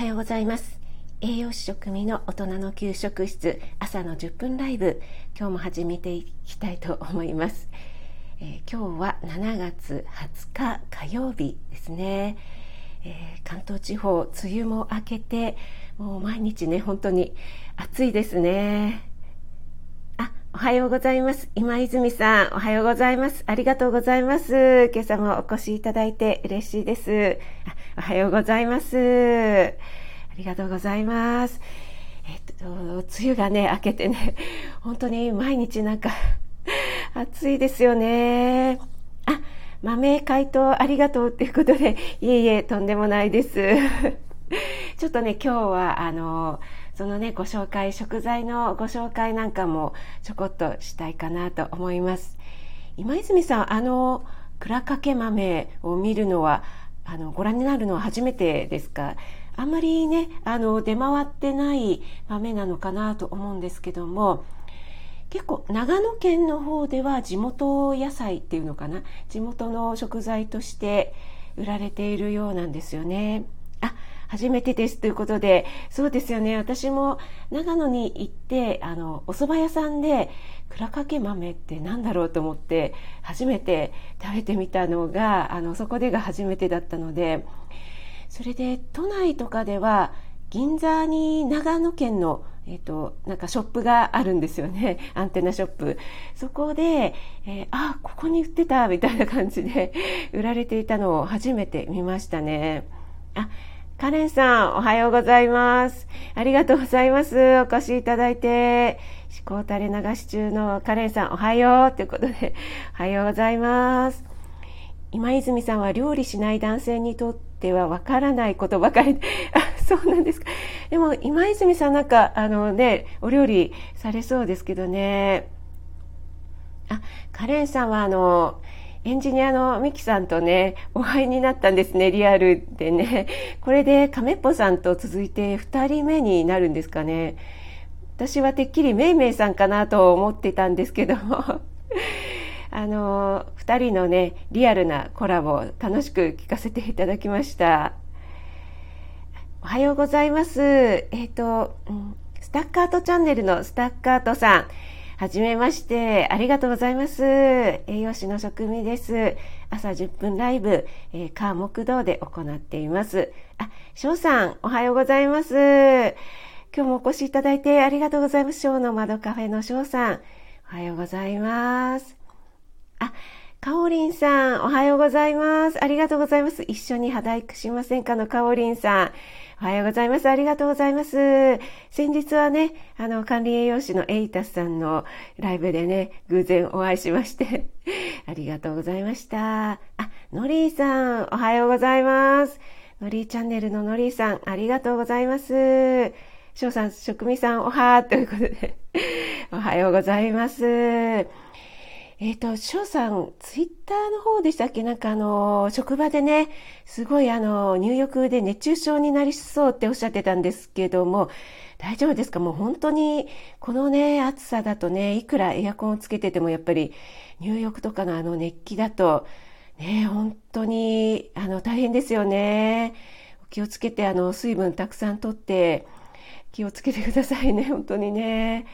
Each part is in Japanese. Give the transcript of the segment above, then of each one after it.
はようございます。栄養士食味の大人の給食室朝の10分ライブ。今日も始めていきたいと思います、えー、今日は7月20日火曜日ですね、えー、関東地方梅雨も明けてもう毎日ね本当に暑いですね、はようございます。今泉さん、おはようございます。ありがとうございます。今朝もお越しいただいて嬉しいです。おはようございます。ありがとうございます。えっと、梅雨がね、明けてね、本当に毎日なんか暑いですよね。あ、豆回答ありがとうっていうことで、いえいえ、とんでもないです。ちょっとね、今日は、あの、そのね、ご紹介、食材のご紹介なんかもちょこっとしたいかなと思います。今泉さん、あの、倉掛け豆を見るのは、あの、ご覧になるのは初めてですか？あんまりね、あの、出回ってない豆なのかなと思うんですけども、結構長野県の方では地元野菜っていうのかな？地元の食材として売られているようなんですよね。あ、初めてですということで、そうですよね。私も長野に行って、あの、お蕎麦屋さんで、倉掛け豆って何だろうと思って、初めて食べてみたのが、あの、そこでが初めてだったので、それで、都内とかでは、銀座に長野県の、えっ、ー、と、なんかショップがあるんですよね。アンテナショップ。そこで、えー、あ、ここに売ってたみたいな感じで売られていたのを初めて見ましたね。あ、カレンさん、おはようございます。ありがとうございます。お越しいただいて。思考垂れ流し中のカレンさん、おはようということで、おはようございます。今泉さんは料理しない男性にとってはわからないことばかり。あ、そうなんですか。でも、今泉さんなんか、あのね、お料理されそうですけどね。あ、カレンさんはあの、エンジニアのミキさんとね、お会いになったんですね、リアルでね。これで亀っぽさんと続いて2人目になるんですかね。私はてっきりめいめいさんかなと思ってたんですけども。あの、2人のね、リアルなコラボ、楽しく聞かせていただきました。おはようございます。えっ、ー、と、スタッカートチャンネルのスタッカートさん。はじめまして、ありがとうございます。栄養士の職味です。朝10分ライブ、えー、火木道で行っています。あ、翔さん、おはようございます。今日もお越しいただいてありがとうございます。翔の窓カフェの翔さん、おはようございます。あ、かおりんさん、おはようございます。ありがとうございます。一緒に肌育しませんか？のかおりんさん。おはようございます。ありがとうございます。先日はね、あの、管理栄養士のエイタスさんのライブでね、偶然お会いしまして ありがとうございました。あ、のりーさん、おはようございます。のりーチャンネルののりーさん、ありがとうございます。しょうさん、職味さん、おはーということで おはようございます。えっ、ー、と、翔さん、ツイッターの方でしたっけ？なんかあの、職場でね、すごいあの、入浴で熱中症になりそうっておっしゃってたんですけども、大丈夫ですか？もう本当に、このね、暑さだとね、いくらエアコンをつけててもやっぱり、入浴とかのあの熱気だと、ね、本当に、あの、大変ですよね。気をつけて、あの、水分たくさんとって、気をつけてくださいね、本当にね。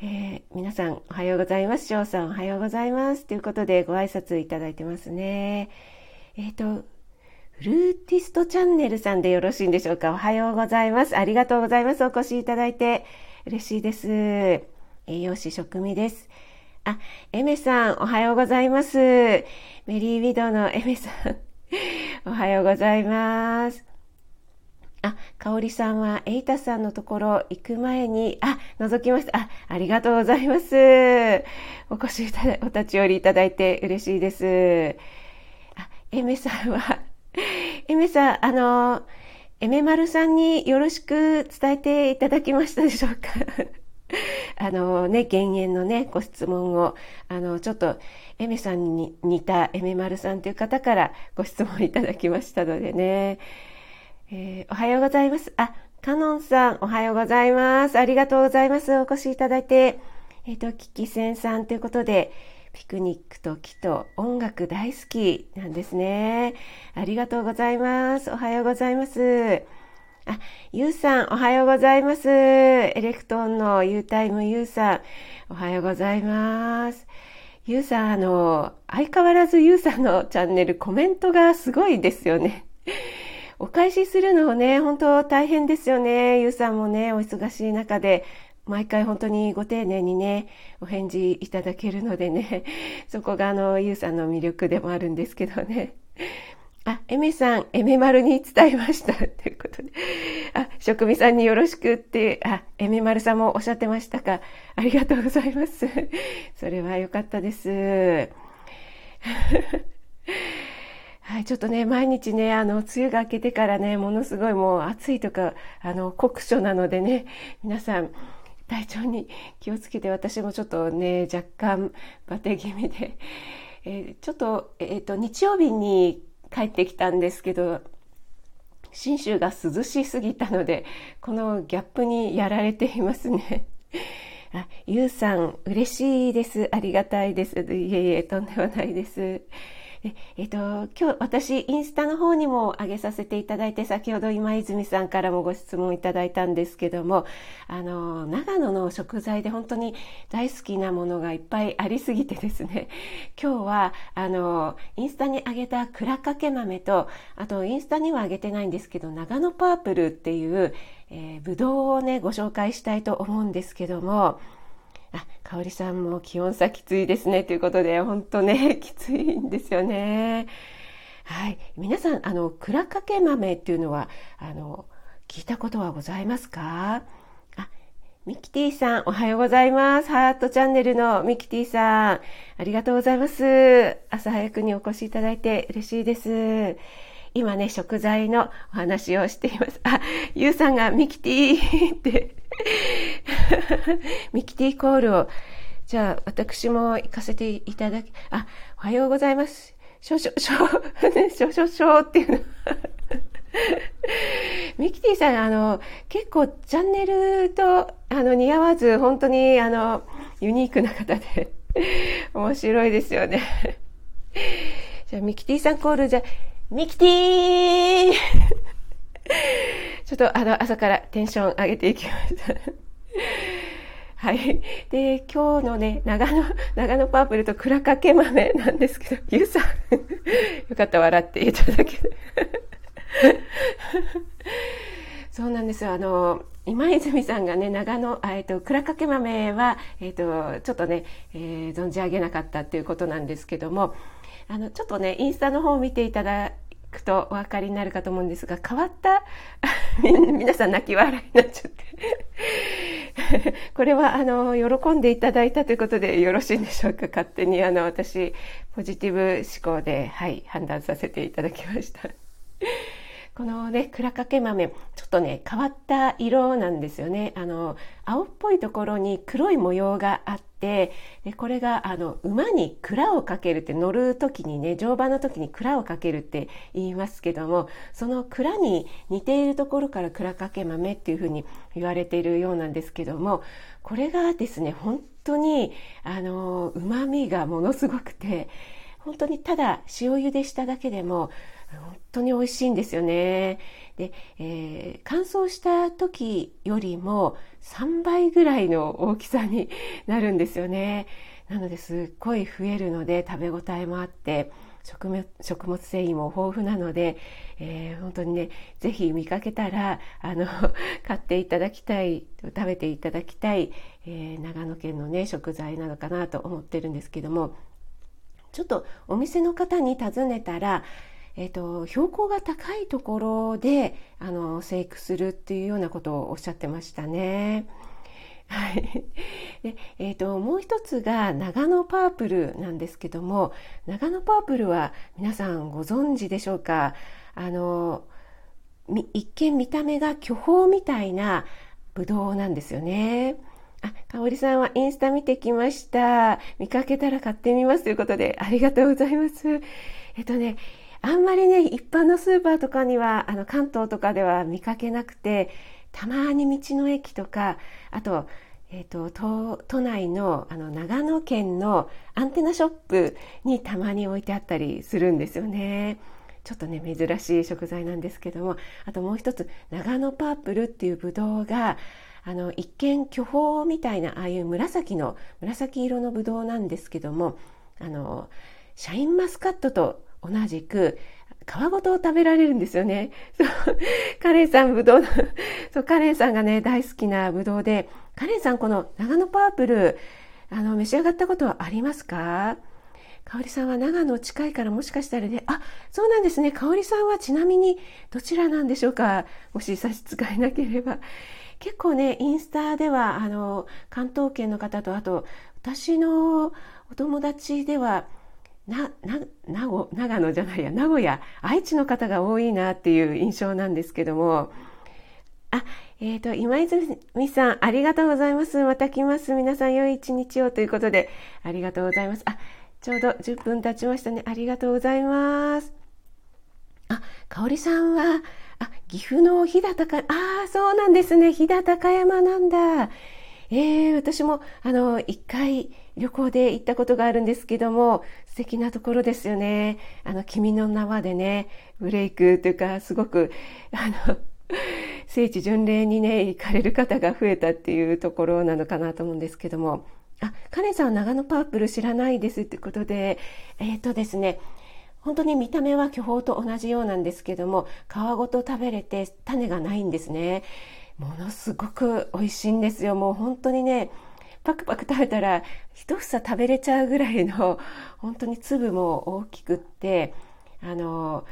えー、皆さんおはようございます。翔さんおはようございます。ということでご挨拶いただいてますね。えっ、ー、と、フルーティストチャンネルさんでよろしいんでしょうか？おはようございます。ありがとうございます。お越しいただいて嬉しいです。栄養士食味です。あ、エメさんおはようございます。メリーウィドウのエメさんおはようございます。あ、かおりさんは、エイタさんのところ行く前に、あ、覗きました。あ、ありがとうございます。お越しいただ、お立ち寄りいただいて嬉しいです。あ、エメさんは、エメさん、あの、エメマルさんによろしく伝えていただきましたでしょうか？あのね、減塩のね、ご質問を、あの、ちょっと、エメさんに似たエメマルさんという方からご質問いただきましたのでね、えー、おはようございます。あ、カノンさん、おはようございます。ありがとうございます。お越しいただいて。えっ、ー、と、キキセンさんということで、ピクニックと木と音楽大好きなんですね。ありがとうございます。おはようございます。あ、ゆうさん、おはようございます。エレクトーンのユータイムゆうさん、おはようございます。ゆうさん、あの、相変わらずゆうさんのチャンネルコメントがすごいですよね。お返しするのをね、本当大変ですよね。ゆうさんもね、お忙しい中で、毎回本当にご丁寧にね、お返事いただけるのでね、そこがあの、ゆうさんの魅力でもあるんですけどね。あ、エメさん、エメ丸に伝えました。ということで。あ、職味さんによろしくって、あ、エメ丸さんもおっしゃってましたか。ありがとうございます。それは良かったです。はい、ちょっとね、毎日ね、あの、梅雨が明けてからね、ものすごいもう暑いとか、あの、酷暑なのでね、皆さん、体調に気をつけて、私もちょっとね、若干バテ気味で、えー、ちょっと、えっ、ー、と、日曜日に帰ってきたんですけど、信州が涼しすぎたので、このギャップにやられていますね。あ、ゆうさん、嬉しいです。ありがたいです。いえいえ、とんでもないです。えっと、今日私インスタの方にも上げさせていただいて先ほど今泉さんからもご質問いただいたんですけどもあの長野の食材で本当に大好きなものがいっぱいありすぎてですね 今日はあのインスタに上げたクラかけ豆とあとインスタには上げてないんですけど長野パープルっていう、えー、ぶどうをねご紹介したいと思うんですけどもあ、かおりさんも気温差きついですねということで、本当ね、きついんですよね。はい。皆さん、あの、倉掛け豆っていうのは、あの、聞いたことはございますか？あ、ミキティさん、おはようございます。ハートチャンネルのミキティさん、ありがとうございます。朝早くにお越しいただいて嬉しいです。今ね、食材のお話をしています。あ、ゆうさんがミキティって ミキティコールを、じゃあ私も行かせていただき、あ、おはようございます。しょしょ、しょ、ね、しょしょしょっていうの。ミキティさん、あの、結構チャンネルと、あの、似合わず、本当に、あの、ユニークな方で、面白いですよね。じゃあ、ミキティさんコール、じゃあ、ミキティーちょっとあの朝からテンション上げていきました はい。で、今日のね、長野、長野パープルと倉掛け豆なんですけど、ゆうさん、よかった笑っていただけ。そうなんですよ。あの、今泉さんがね、長野、えっ、と、倉掛豆は、えっ、ー、と、ちょっとね、えー、存じ上げなかったっていうことなんですけども、あのちょっとねインスタの方を見ていただくとお分かりになるかと思うんですが変わった 皆さん泣き笑いになっちゃってこれはあの喜んでいただいたということでよろしいんでしょうか勝手にあの私ポジティブ思考で、はい、判断させていただきました。このね、倉掛け豆、ちょっとね、変わった色なんですよね。あの、青っぽいところに黒い模様があって、でこれが、あの、馬に蔵をかけるって乗る時にね、乗馬の時に蔵をかけるって言いますけども、その蔵に似ているところから蔵掛け豆っていうふうに言われているようなんですけども、これがですね、本当に、あの、旨味がものすごくて、本当にただ塩茹でしただけでも本当に美味しいんですよね。で、えー、乾燥した時よりも3倍ぐらいの大きさになるんですよね。なのですっごい増えるので食べ応えもあって食物食物繊維も豊富なので、えー、本当にね是非見かけたらあの 買っていただきたい食べていただきたい、えー、長野県のね食材なのかなと思ってるんですけどもちょっとお店の方に尋ねたらえーと、標高が高いところであの生育するっていうようなことをおっしゃってましたね。はい。で、えっ、と、もう一つが長野パープルなんですけども、長野パープルは皆さんご存知でしょうか？あの、一見見た目が巨峰みたいなブドウなんですよね。あ、かおりさんはインスタ見てきました。見かけたら買ってみますということで、ありがとうございます。えっとね、あんまりね一般のスーパーとかにはあの関東とかでは見かけなくてたまに道の駅とかあと,、えーと、都都内のあの長野県のアンテナショップにたまに置いてあったりするんですよね。ちょっとね珍しい食材なんですけどもあともう一つ長野パープルっていうブドウがあの一見巨峰みたいなああいう紫の紫色のブドウなんですけどもあのシャインマスカットと同じく皮ごと食べられるんですよね。そうカレンさんぶどうそうカレンさんがね大好きなぶどうでカレンさんこの長野パープルあの召し上がったことはありますか？香織さんは長野近いからもしかしたらね、あ、そうなんですね。香織さんはちなみにどちらなんでしょうか？もし差し支えなければ。結構ね、インスタでは、あの、関東圏の方と、あと、私のお友達では、な、な、長長野じゃないや、名古屋、愛知の方が多いなっていう印象なんですけども、あ、えっ、ー、と、今泉さん、ありがとうございます。また来ます。皆さん、良い一日をということで、ありがとうございます。あ、ちょうど10分経ちましたね。ありがとうございます。あ、かおりさんは、あ、岐阜の飛騨高、ああ、そうなんですね。飛騨高山なんだ。えー、私も、あの、一回旅行で行ったことがあるんですけども、素敵なところですよね。あの、君の名はでね、ブレイクというか、すごく、あの、聖地巡礼にね、行かれる方が増えたっていうところなのかなと思うんですけども、あ、カレンさんは長野パープル知らないですってことで、えっ、ー、とですね、本当に見た目は巨峰と同じようなんですけども、皮ごと食べれて種がないんですね。ものすごく美味しいんですよ。もう本当にね、パクパク食べたら一房食べれちゃうぐらいの 本当に粒も大きくってあの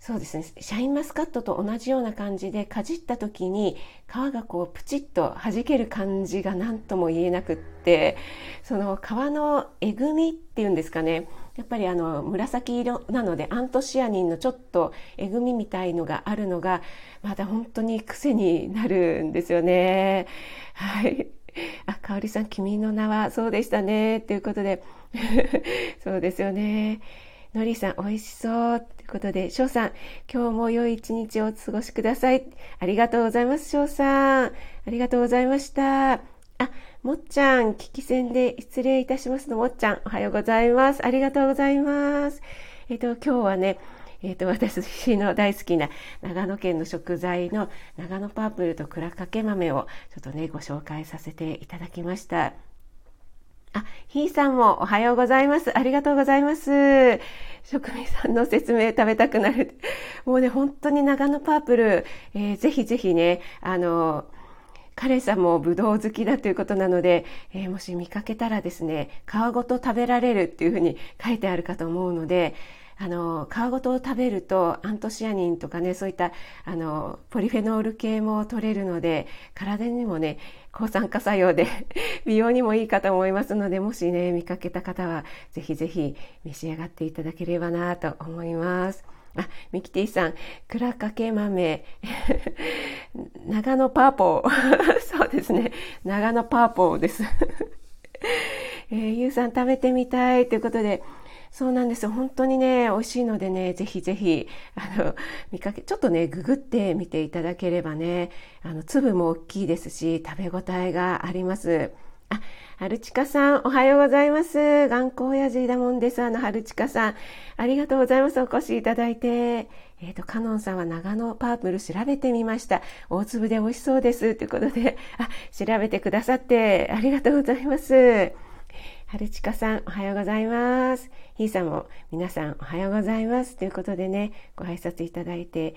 そうですねシャインマスカットと同じような感じでかじった時に皮がこうプチッと弾ける感じが何とも言えなくってその皮のえぐみっていうんですかねやっぱりあの紫色なのでアントシアニンのちょっとえぐみみたいのがあるのがまた本当に癖になるんですよね。はい。あ、かおりさん、君の名はそうでしたね。ということで、そうですよね。のりさん、美味しそう。ということで、翔さん、今日も良い一日をお過ごしください。ありがとうございます、翔さん。ありがとうございました。あ、もっちゃん、聞き戦で失礼いたしますのもっちゃん、おはようございます。ありがとうございます。えっ、と、今日はね、えっ、と、私の大好きな長野県の食材の長野パープルと倉掛豆をちょっとね、ご紹介させていただきました。あ、ひーさんもおはようございます。ありがとうございます。職人さんの説明食べたくなる。もうね、本当に長野パープル、えー、ぜひぜひね、あの、彼さんもブドウ好きだということなので、えー、もし見かけたらですね、皮ごと食べられるっていうふうに書いてあるかと思うので、あの皮ごと食べるとアントシアニンとかねそういったあのポリフェノール系も取れるので体にもね抗酸化作用で 美容にもいいかと思いますのでもしね見かけた方はぜひぜひ召し上がっていただければなと思います。あ、ミキティさん、倉掛豆、長野パーポー。そうですね。長野パーポーです。えー、ゆうさん食べてみたいということで、そうなんです。本当にね、美味しいのでね、ぜひぜひ、あの、見かけ、ちょっとね、ググってみていただければね、あの、粒も大きいですし、食べ応えがあります。あ、はるちかさん、おはようございます。頑固親父だもんです。あの、はるちかさん。ありがとうございます。お越しいただいて。えっ、ー、と、カノンさんは長野パープル調べてみました。大粒で美味しそうです。ということで、あ、調べてくださってありがとうございます。春近さん、おはようございます。ひーさんも皆さんおはようございます。ということでね、ご挨拶いただいて、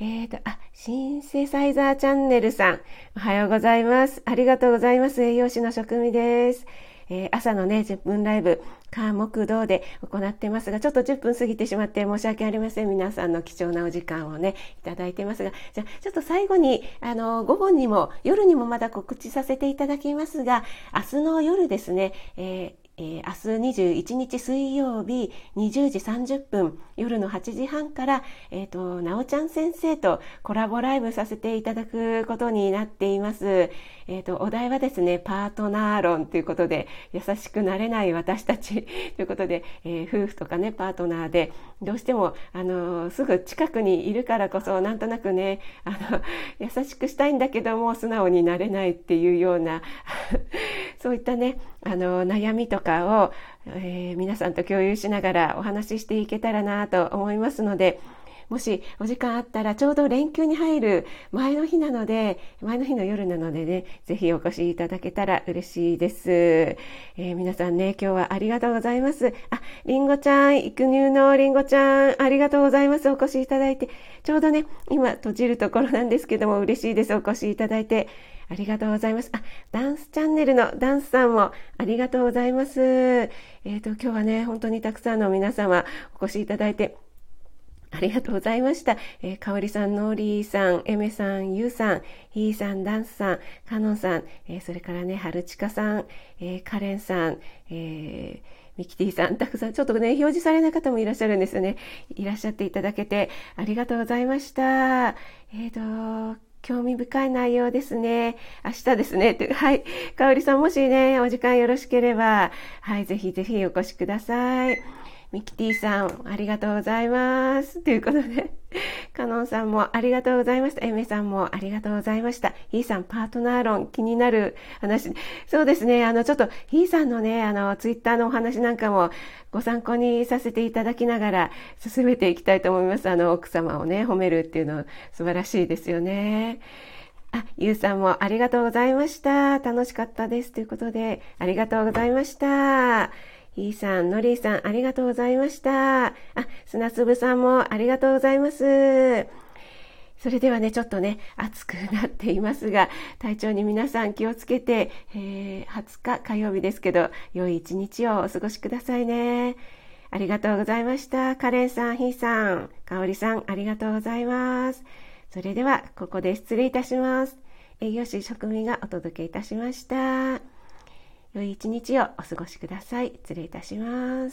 えーと、あ、シンセサイザーチャンネルさん、おはようございます。ありがとうございます。栄養士の職味です。えー、朝のね、10分ライブ、火木道で行ってますが、ちょっと10分過ぎてしまって申し訳ありません。皆さんの貴重なお時間をね、いただいてますが、じゃあ、ちょっと最後に、あの、午後にも、夜にもまだ告知させていただきますが、明日の夜ですね、えーえー、明日21日水曜日20時30分夜の8時半から、えっ、ー、と、なおちゃん先生とコラボライブさせていただくことになっています。えーと、お題はですねパートナー論ということで優しくなれない私たち ということで、え、夫婦とかねパートナーでどうしてもあのすぐ近くにいるからこそなんとなくねあの優しくしたいんだけども素直になれないっていうようなそういったねあの悩みとかを、えー、皆さんと共有しながらお話ししていけたらなと思いますので。もしお時間あったらちょうど連休に入る前の日なので、前の日の夜なのでね、ぜひお越しいただけたら嬉しいです。えー、皆さんね、今日はありがとうございます。あ、りんごちゃん、育乳のりんごちゃん、ありがとうございます。お越しいただいて。ちょうどね、今閉じるところなんですけども、嬉しいです。お越しいただいて。ありがとうございます。あ、ダンスチャンネルのダンスさんもありがとうございます。えっ、ー、と、今日はね、本当にたくさんの皆様お越しいただいて、ありがとうございました。えー、かおりさん、のーりーさん、えめさん、ゆうさん、ひーさん、ダンスさん、かのんさん、えー、それからね、はるちかさん、えー、かれんさん、えー、ミキティさん、たくさん、ちょっとね、表示されない方もいらっしゃるんですよね。いらっしゃっていただけて、ありがとうございました。えっ、ー、と、興味深い内容ですね。明日ですね。はい。かおりさん、もしね、お時間よろしければ、はい、ぜひぜひお越しください。ミキティさん、ありがとうございます。ということで、カノンさんもありがとうございました。エメさんもありがとうございました。ヒーさん、パートナー論、気になる話。そうですね、あの、ちょっと、ヒーさんのね、あの、ツイッターのお話なんかもご参考にさせていただきながら進めていきたいと思います。あの、奥様をね、褒めるっていうの素晴らしいですよね。あ、ゆうさんもありがとうございました。楽しかったです。ということで、ありがとうございました。ひーさん、のりーさん、ありがとうございました。あ、砂粒さんもありがとうございます。それではね、ちょっとね、暑くなっていますが、体調に皆さん気をつけて、えー、20日火曜日ですけど、良い一日をお過ごしくださいね。ありがとうございました。カレンさん、ヒーさん、かおりさん、ありがとうございます。それでは、ここで失礼いたします。栄養士職味がお届けいたしました。良い一日をお過ごしください。失礼いたします。